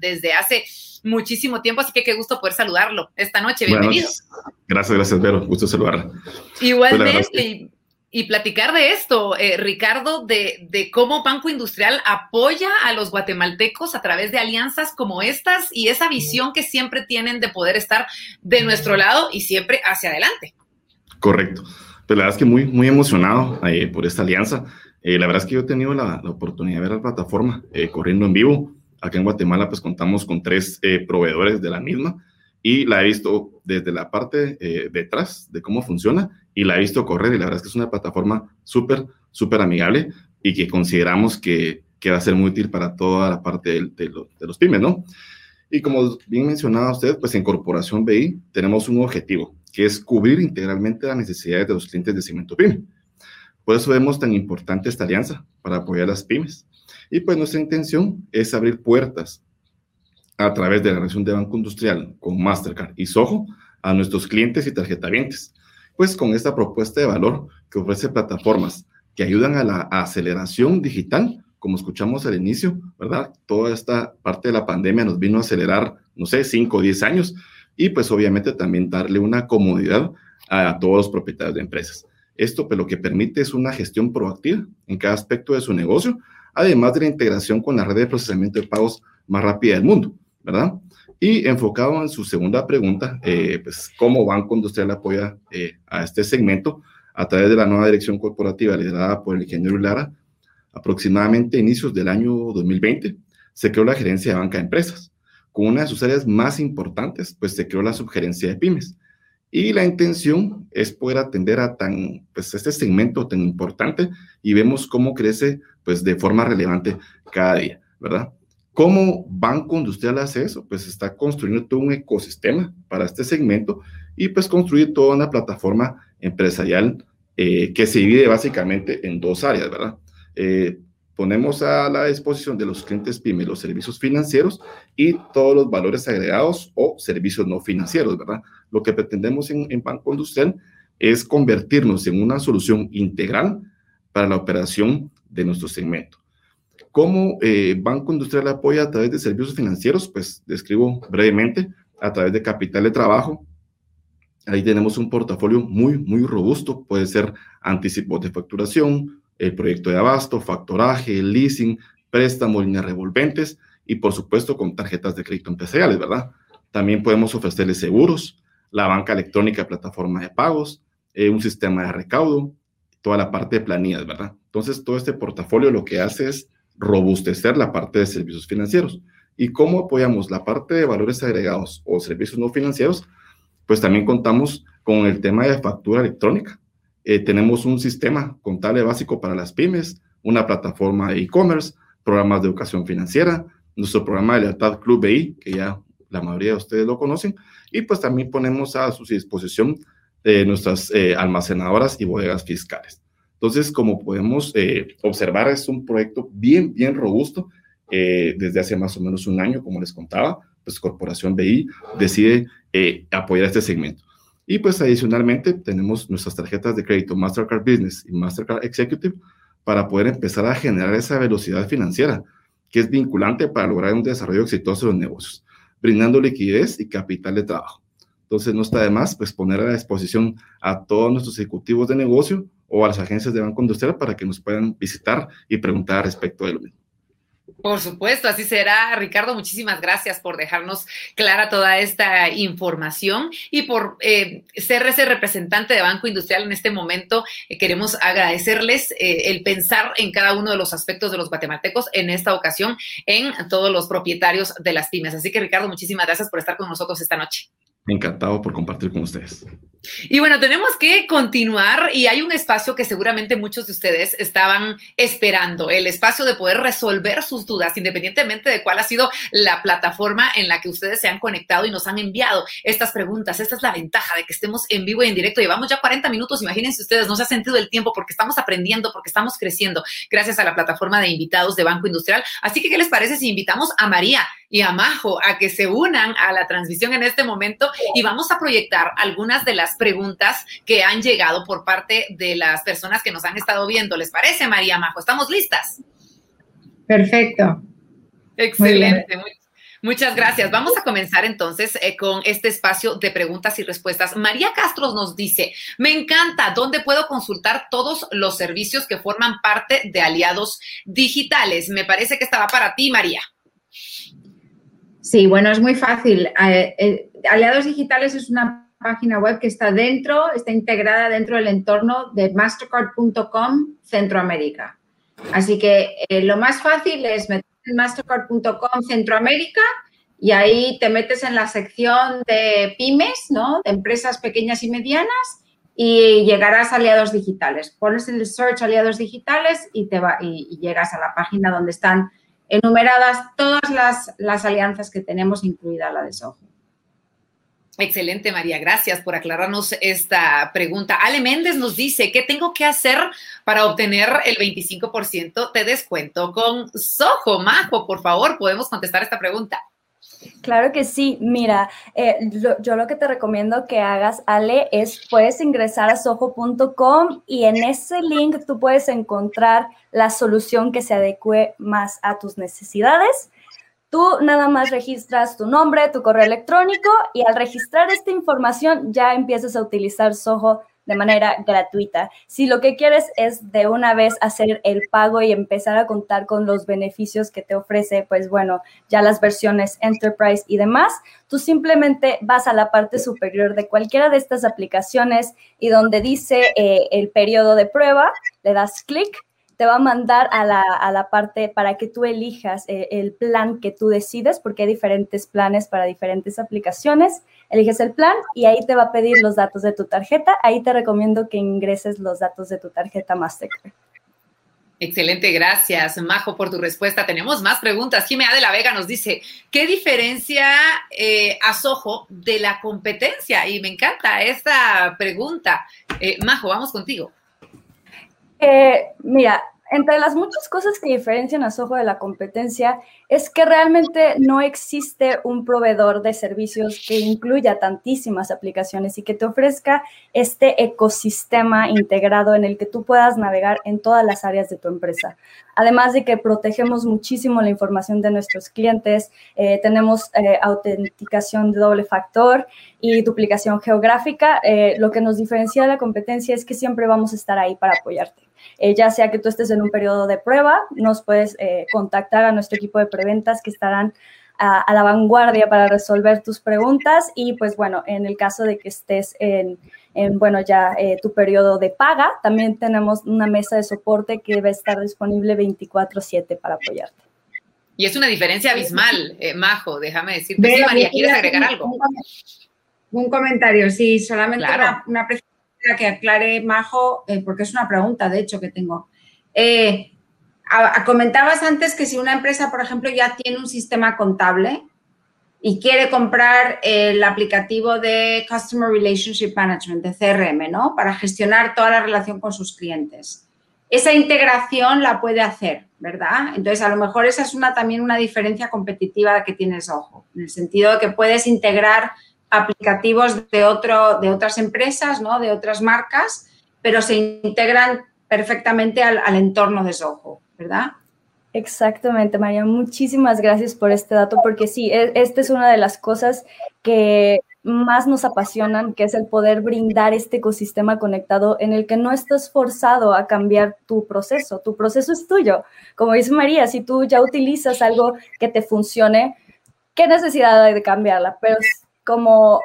desde hace muchísimo tiempo, así que qué gusto poder saludarlo esta noche. Bienvenido. gracias, gracias, Vero. Gusto saludarla. Igualmente. Pues y, platicar de esto, eh, Ricardo, de, de, cómo Banco Industrial apoya a los guatemaltecos a través de alianzas como estas y esa visión que siempre tienen de poder estar de nuestro lado y siempre hacia adelante. Correcto. Pues la verdad es que muy, muy emocionado eh, por esta alianza. Eh, la verdad es que yo he tenido la, la oportunidad de ver la plataforma corriendo en vivo Acá en Guatemala pues contamos con tres eh, proveedores de la misma y la he visto desde la parte eh, detrás de cómo funciona y la he visto correr y la verdad es que es una plataforma súper, súper amigable y que consideramos que, que, va a ser muy útil para toda la parte de, de, de, los pymes, ¿no? Y como bien mencionaba usted, pues en Corporación BI tenemos un objetivo, que es cubrir integralmente las necesidades de los clientes de Cemento Pyme. Por eso vemos tan importante esta alianza para apoyar a las pymes. Y pues nuestra intención es abrir puertas a través de la relación de Banco Industrial con Mastercard y Soho a nuestros clientes y tarjetavientes. Pues con esta propuesta de valor que ofrece plataformas que ayudan a la aceleración digital, como escuchamos al inicio, ¿verdad? Toda esta parte de la pandemia nos vino a acelerar, no sé, 5 o 10 años y pues obviamente también darle una comodidad a todos los propietarios de empresas. Esto pues, lo que permite es una gestión proactiva en cada aspecto de su negocio además de la integración con la red de procesamiento de pagos más rápida del mundo, ¿verdad? Y enfocado en su segunda pregunta, eh, pues cómo Banco Industrial apoya eh, a este segmento a través de la nueva dirección corporativa liderada por el ingeniero Lara, aproximadamente a inicios del año 2020, se creó la gerencia de banca de empresas. Con una de sus áreas más importantes, pues se creó la subgerencia de pymes. Y la intención es poder atender a tan, pues este segmento tan importante y vemos cómo crece pues de forma relevante cada día, ¿verdad? ¿Cómo Banco Industrial hace eso? Pues está construyendo todo un ecosistema para este segmento y pues construye toda una plataforma empresarial eh, que se divide básicamente en dos áreas, ¿verdad? Eh, ponemos a la disposición de los clientes PYME los servicios financieros y todos los valores agregados o servicios no financieros, ¿verdad? Lo que pretendemos en, en Banco Industrial es convertirnos en una solución integral para la operación de nuestro segmento. ¿Cómo eh, Banco Industrial apoya a través de servicios financieros? Pues describo brevemente, a través de capital de trabajo. Ahí tenemos un portafolio muy, muy robusto. Puede ser anticipos de facturación, el proyecto de abasto, factoraje, leasing, préstamo, líneas revolventes y por supuesto con tarjetas de crédito empresariales, ¿verdad? También podemos ofrecerles seguros, la banca electrónica, plataforma de pagos, eh, un sistema de recaudo, toda la parte de planillas, ¿verdad? Entonces, todo este portafolio lo que hace es robustecer la parte de servicios financieros. ¿Y cómo apoyamos la parte de valores agregados o servicios no financieros? Pues también contamos con el tema de factura electrónica. Eh, tenemos un sistema contable básico para las pymes, una plataforma de e-commerce, programas de educación financiera, nuestro programa de lealtad Club BI, que ya la mayoría de ustedes lo conocen, y pues también ponemos a su disposición de nuestras eh, almacenadoras y bodegas fiscales. Entonces, como podemos eh, observar, es un proyecto bien, bien robusto. Eh, desde hace más o menos un año, como les contaba, pues Corporación BI decide apoyar este segmento. Y pues adicionalmente tenemos nuestras tarjetas de crédito Mastercard Business y Mastercard Executive para poder empezar a generar esa velocidad financiera que es vinculante para lograr un desarrollo exitoso de los negocios, brindando liquidez y capital de trabajo. Entonces no está de más pues poner a la disposición a todos nuestros ejecutivos de negocio o a las agencias de Banco Industrial para que nos puedan visitar y preguntar respecto de lo mismo. Por supuesto, así será. Ricardo, muchísimas gracias por dejarnos clara toda esta información y por eh, ser ese representante de Banco Industrial en este momento. Eh, queremos agradecerles eh, el pensar en cada uno de los aspectos de los guatemaltecos, en esta ocasión en todos los propietarios de las pymes. Así que, Ricardo, muchísimas gracias por estar con nosotros esta noche. Encantado por compartir con ustedes. Y bueno, tenemos que continuar y hay un espacio que seguramente muchos de ustedes estaban esperando, el espacio de poder resolver sus dudas, independientemente de cuál ha sido la plataforma en la que ustedes se han conectado y nos han enviado estas preguntas. Esta es la ventaja de que estemos en vivo y en directo. Llevamos ya 40 minutos, imagínense ustedes, no se ha sentido el tiempo porque estamos aprendiendo, porque estamos creciendo gracias a la plataforma de invitados de Banco Industrial. Así que, ¿qué les parece si invitamos a María y a Majo a que se unan a la transmisión en este momento y vamos a proyectar algunas de las preguntas que han llegado por parte de las personas que nos han estado viendo. ¿Les parece, María Majo? ¿Estamos listas? Perfecto. Excelente. Muchas gracias. Vamos a comenzar entonces eh, con este espacio de preguntas y respuestas. María Castro nos dice, me encanta, ¿dónde puedo consultar todos los servicios que forman parte de aliados digitales? Me parece que estaba para ti, María. Sí, bueno, es muy fácil. Eh, eh, aliados digitales es una página web que está dentro, está integrada dentro del entorno de mastercard.com Centroamérica. Así que eh, lo más fácil es meter en mastercard.com Centroamérica y ahí te metes en la sección de pymes, ¿no? De empresas pequeñas y medianas y llegarás a aliados digitales. Pones el search aliados digitales y, te va, y, llegas a la página donde están enumeradas todas las, las alianzas que tenemos, incluida la de Soho. Excelente, María. Gracias por aclararnos esta pregunta. Ale Méndez nos dice, ¿qué tengo que hacer para obtener el 25% de descuento con Soho? Majo, por favor, podemos contestar esta pregunta. Claro que sí. Mira, eh, yo lo que te recomiendo que hagas, Ale, es puedes ingresar a soho.com y en ese link tú puedes encontrar la solución que se adecue más a tus necesidades Tú nada más registras tu nombre, tu correo electrónico y al registrar esta información ya empiezas a utilizar Soho de manera gratuita. Si lo que quieres es de una vez hacer el pago y empezar a contar con los beneficios que te ofrece, pues bueno, ya las versiones Enterprise y demás, tú simplemente vas a la parte superior de cualquiera de estas aplicaciones y donde dice eh, el periodo de prueba, le das clic te va a mandar a la, parte para que tú elijas eh, el plan que tú decides, porque hay diferentes planes para diferentes aplicaciones. Eliges el plan y ahí te va a pedir los datos de tu tarjeta. Ahí te recomiendo que ingreses los datos de tu tarjeta Mastercard. Excelente, gracias, Majo, por tu respuesta. Tenemos más preguntas. Jimena de la Vega nos dice, ¿qué diferencia eh, de la competencia? Y me encanta esta pregunta. Eh, Majo, vamos contigo. Eh, mira, entre las muchas cosas que diferencian a Soho de la competencia es que realmente no existe un proveedor de servicios que incluya tantísimas aplicaciones y que te ofrezca este ecosistema integrado en el que tú puedas navegar en todas las áreas de tu empresa. Además de que protegemos muchísimo la información de nuestros clientes, eh, tenemos eh, autenticación de doble factor y duplicación geográfica. Eh, lo que nos diferencia de la competencia es que siempre vamos a estar ahí para apoyarte. Eh, ya sea que tú estés en un periodo de prueba, nos puedes eh, contactar a nuestro equipo de preventas que estarán a, la vanguardia para resolver tus preguntas y pues bueno, en el caso de que estés en, bueno, ya eh, tu periodo de paga, también tenemos una mesa de soporte que debe estar disponible 24/7 para apoyarte. Y es una diferencia abismal, Majo, déjame decirte. María, ¿quieres agregar algo? Un, comentario, sí, solamente una, una que aclare Majo, eh, porque es una pregunta, de hecho, que tengo. Eh, comentabas antes que si una empresa, por ejemplo, ya tiene un sistema contable y quiere comprar el aplicativo de Customer Relationship Management, de CRM, ¿no? Para gestionar toda la relación con sus clientes. Esa integración la puede hacer, ¿verdad? Entonces, a lo mejor esa es una, también una diferencia competitiva que tienes, ojo, en el sentido de que puedes integrar aplicativos de, otro, de otras empresas, ¿no? de otras marcas, pero se integran perfectamente al, entorno de Soho, ¿verdad? Exactamente, María. Muchísimas gracias por este dato, porque sí, e, esta es una de las cosas que más nos apasionan, que es el poder brindar este ecosistema conectado en el que no estás forzado a cambiar tu proceso. Tu proceso es tuyo. Como dice María, si tú ya utilizas algo que te funcione, ¿qué necesidad hay de cambiarla? Pero como,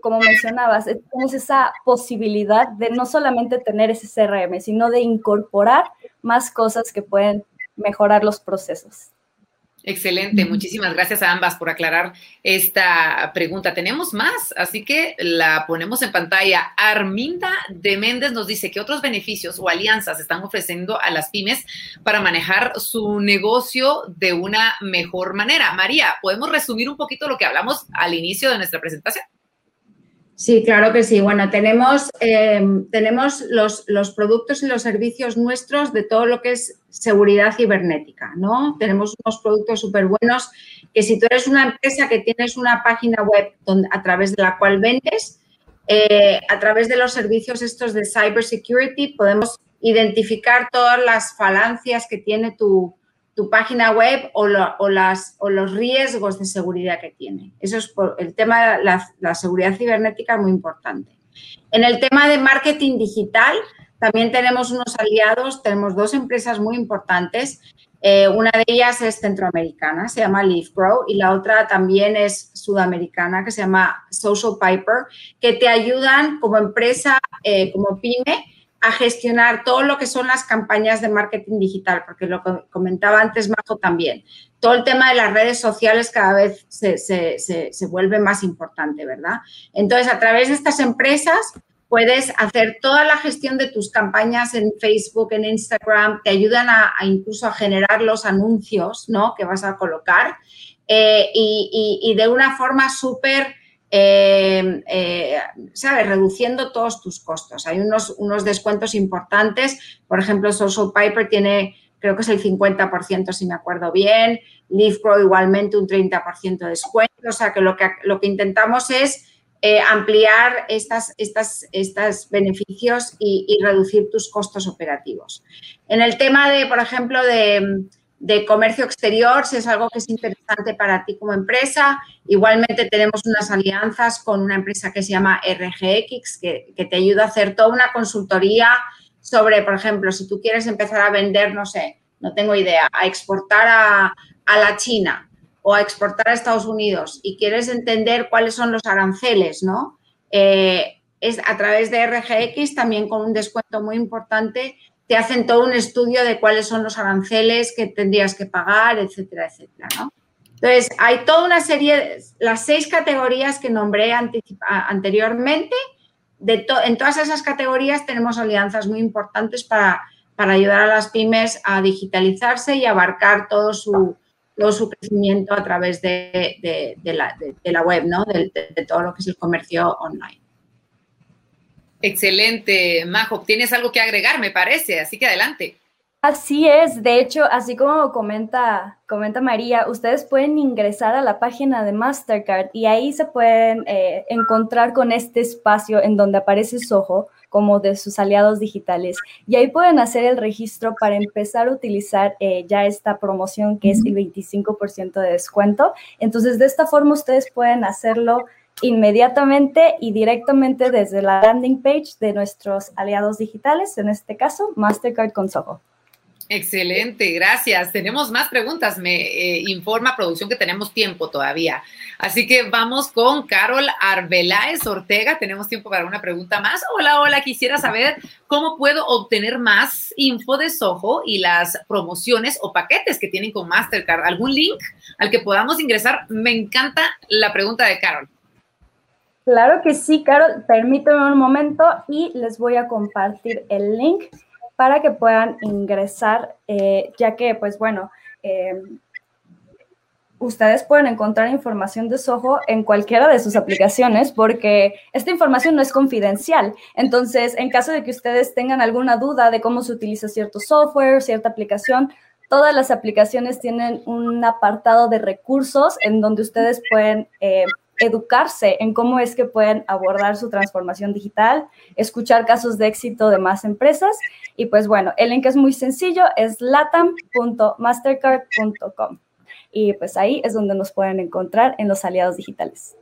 como mencionabas, tienes esa posibilidad de no solamente tener ese CRM, sino de incorporar más cosas que pueden mejorar los procesos. Excelente, muchísimas gracias a ambas por aclarar esta pregunta. Tenemos más, así que la ponemos en pantalla. Arminda de Méndez nos dice que otros beneficios o alianzas están ofreciendo a las pymes para manejar su negocio de una mejor manera. María, ¿podemos resumir un poquito lo que hablamos al inicio de nuestra presentación? Sí, claro que sí. Bueno, tenemos, em, tenemos los, los, productos y los servicios nuestros de todo lo que es seguridad cibernética, ¿no? Tenemos unos productos súper buenos que si tú eres una empresa que tienes una página web a través de la cual vendes, eh, a través de los servicios estos de cybersecurity podemos identificar todas las falancias que tiene tu, tu página web o, las, o, los riesgos de seguridad que tiene. Eso es por, el tema de la, seguridad cibernética muy importante. En el tema de marketing digital, también tenemos unos aliados, tenemos dos empresas muy importantes. Eh, una de ellas es centroamericana, se llama LeafGrow, y la otra también es sudamericana, que se llama Social Piper, que te ayudan como empresa, eh, como pyme, a gestionar todo lo que son las campañas de marketing digital, porque lo comentaba antes Majo también. Todo el tema de las redes sociales cada vez se, se, vuelve más importante, ¿verdad? Entonces, a través de estas empresas puedes hacer toda la gestión de tus campañas en Facebook, en Instagram, te ayudan a, incluso a generar los anuncios, ¿no? Que vas a colocar eh, y, y, y de una forma súper eh, eh, ¿sabes? Reduciendo todos tus costos. Hay unos, unos descuentos importantes. Por ejemplo, Social Piper tiene, creo que es el 50%, si me acuerdo bien. LeafPro igualmente un 30% de descuento. O sea, que lo que, lo que intentamos es eh, ampliar estos estas, estas beneficios y reducir tus costos operativos. En el tema de, por ejemplo, de de comercio exterior, si es algo que es interesante para ti como empresa. Igualmente tenemos unas alianzas con una empresa que se llama RGX, que, te ayuda a hacer toda una consultoría sobre, por ejemplo, si tú quieres empezar a vender, no sé, no tengo idea, a exportar a, la China o a exportar a Estados Unidos y quieres entender cuáles son los aranceles, ¿no? Eh, es a través de RGX también con un descuento muy importante te hacen todo un estudio de cuáles son los aranceles que tendrías que pagar, etcétera, etcétera, ¿no? Entonces, hay toda una serie, las seis categorías que nombré anteriormente, en todas esas categorías tenemos alianzas muy importantes para, ayudar a las pymes a digitalizarse y abarcar todo su, crecimiento a través de, la, web, ¿no? de todo lo que es el comercio online. Excelente, Majo. Tienes algo que agregar, me parece, así que adelante. Así es, de hecho, así como comenta, comenta María, ustedes pueden ingresar a la página de Mastercard y ahí se pueden eh, encontrar con este espacio en donde aparece Soho como de sus aliados digitales. Y ahí pueden hacer el registro para empezar a utilizar eh, ya esta promoción que es el 25% de descuento. Entonces, de esta forma ustedes pueden hacerlo inmediatamente y directamente desde la landing page de nuestros aliados digitales, en este caso Mastercard con Soho. Excelente, gracias. Tenemos más preguntas. Me eh, informa producción que tenemos tiempo todavía. Así que vamos con Carol Arbeláez Ortega. Tenemos tiempo para una pregunta más. Hola, hola. Quisiera saber cómo puedo obtener más info de Soho y las promociones o paquetes que tienen con Mastercard. ¿Algún link al que podamos ingresar? Me encanta la pregunta de Carol. Claro que sí, Carol. Permíteme un momento y les voy a compartir el link para que puedan ingresar, eh, ya que, pues bueno, em, ustedes pueden encontrar información de Soho en cualquiera de sus aplicaciones porque esta información no es confidencial. Entonces, en caso de que ustedes tengan alguna duda de cómo se utiliza cierto software, cierta aplicación, todas las aplicaciones tienen un apartado de recursos en donde ustedes pueden eh, educarse en cómo es que pueden abordar su transformación digital, escuchar casos de éxito de más empresas. Y pues bueno, el link es muy sencillo, es latam.mastercard.com. Y pues ahí es donde nos pueden encontrar en los aliados digitales.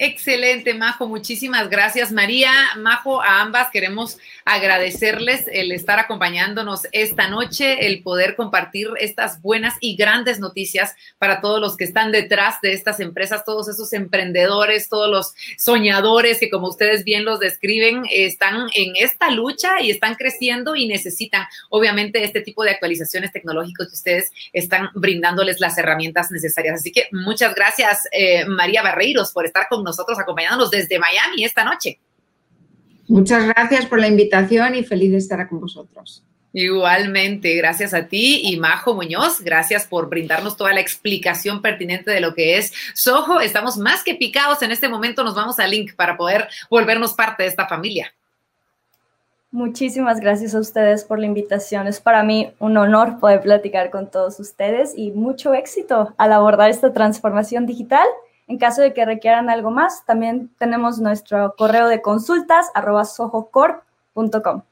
Excelente, Majo. Muchísimas gracias, María. Majo, a ambas queremos agradecerles el estar acompañándonos esta noche, el poder compartir estas buenas y grandes noticias para todos los que están detrás de estas empresas, todos esos emprendedores, todos los soñadores que, como ustedes bien los describen, están en esta lucha y están creciendo y necesitan, obviamente, este tipo de actualizaciones tecnológicas que ustedes están brindándoles las herramientas necesarias. Así que muchas gracias, eh, María Barreiros, por estar con nosotros acompañándonos desde Miami esta noche. Muchas gracias por la invitación y feliz de estar con vosotros. Igualmente, gracias a ti y Majo Muñoz, gracias por brindarnos toda la explicación pertinente de lo que es Soho. Estamos más que picados en este momento, nos vamos al link para poder volvernos parte de esta familia. Muchísimas gracias a ustedes por la invitación. Es para mí un honor poder platicar con todos ustedes y mucho éxito al abordar esta transformación digital en caso de que requieran algo más, también tenemos nuestro correo de consultas arroba sojocorp.com.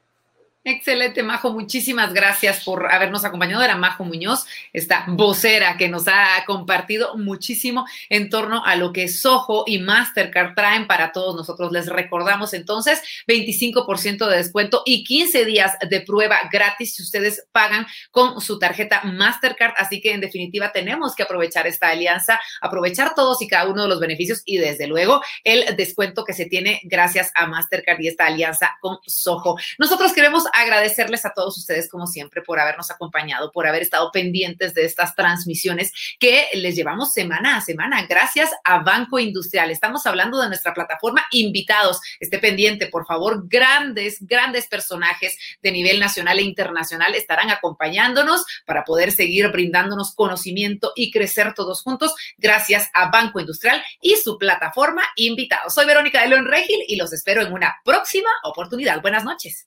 Excelente, Majo. Muchísimas gracias por habernos acompañado. Era Majo Muñoz, esta vocera que nos ha compartido muchísimo en torno a lo que Soho y Mastercard traen para todos nosotros. Les recordamos entonces 25% de descuento y 15 días de prueba gratis si ustedes pagan con su tarjeta Mastercard. Así que en definitiva tenemos que aprovechar esta alianza, aprovechar todos y cada uno de los beneficios y desde luego el descuento que se tiene gracias a Mastercard y esta alianza con Soho. Nosotros queremos agradecerles a todos ustedes, como siempre, por habernos acompañado, por haber estado pendientes de estas transmisiones que les llevamos semana a semana. Gracias a Banco Industrial. Estamos hablando de nuestra plataforma Invitados. Esté pendiente, por favor. Grandes, grandes personajes de nivel nacional e internacional estarán acompañándonos para poder seguir brindándonos conocimiento y crecer todos juntos gracias a Banco Industrial y su plataforma Invitados. Soy Verónica de León Regil y los espero en una próxima oportunidad. Buenas noches.